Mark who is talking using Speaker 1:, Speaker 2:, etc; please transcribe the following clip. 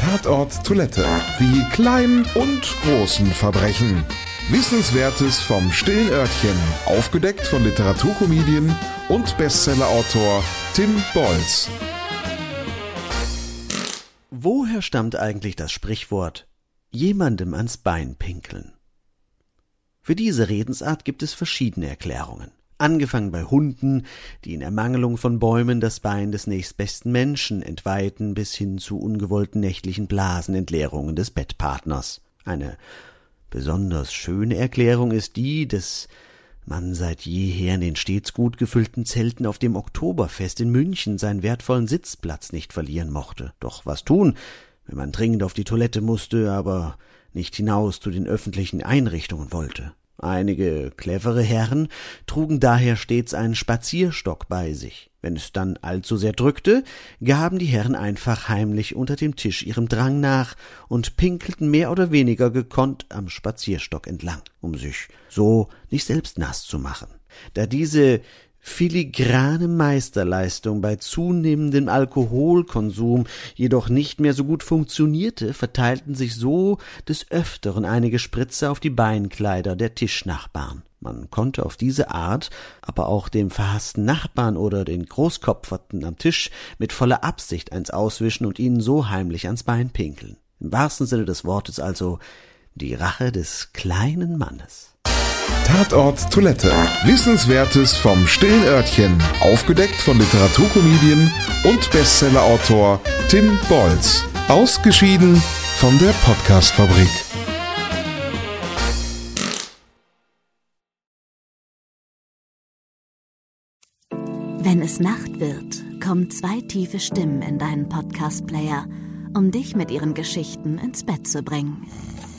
Speaker 1: Tatort Toilette. Die kleinen und großen Verbrechen. Wissenswertes vom stillen Örtchen. Aufgedeckt von Literaturkomedien und Bestsellerautor Tim Bolz.
Speaker 2: Woher stammt eigentlich das Sprichwort jemandem ans Bein pinkeln? Für diese Redensart gibt es verschiedene Erklärungen. Angefangen bei Hunden, die in Ermangelung von Bäumen das Bein des nächstbesten Menschen entweihten, bis hin zu ungewollten nächtlichen Blasenentleerungen des Bettpartners. Eine besonders schöne Erklärung ist die, dass man seit jeher in den stets gut gefüllten Zelten auf dem Oktoberfest in München seinen wertvollen Sitzplatz nicht verlieren mochte. Doch was tun, wenn man dringend auf die Toilette musste, aber nicht hinaus zu den öffentlichen Einrichtungen wollte? Einige clevere Herren trugen daher stets einen Spazierstock bei sich. Wenn es dann allzu sehr drückte, gaben die Herren einfach heimlich unter dem Tisch ihrem Drang nach und pinkelten mehr oder weniger gekonnt am Spazierstock entlang, um sich so nicht selbst nass zu machen. Da diese filigrane Meisterleistung bei zunehmendem Alkoholkonsum jedoch nicht mehr so gut funktionierte, verteilten sich so des Öfteren einige Spritzer auf die Beinkleider der Tischnachbarn. Man konnte auf diese Art aber auch dem verhassten Nachbarn oder den Großkopferten am Tisch mit voller Absicht eins auswischen und ihnen so heimlich ans Bein pinkeln. Im wahrsten Sinne des Wortes also die Rache des kleinen Mannes.
Speaker 1: Tatort Toilette. Wissenswertes vom stillen Örtchen. Aufgedeckt von Literaturkomedien und Bestsellerautor Tim Bolz. Ausgeschieden von der Podcastfabrik.
Speaker 3: Wenn es Nacht wird, kommen zwei tiefe Stimmen in deinen Podcast-Player, um dich mit ihren Geschichten ins Bett zu bringen.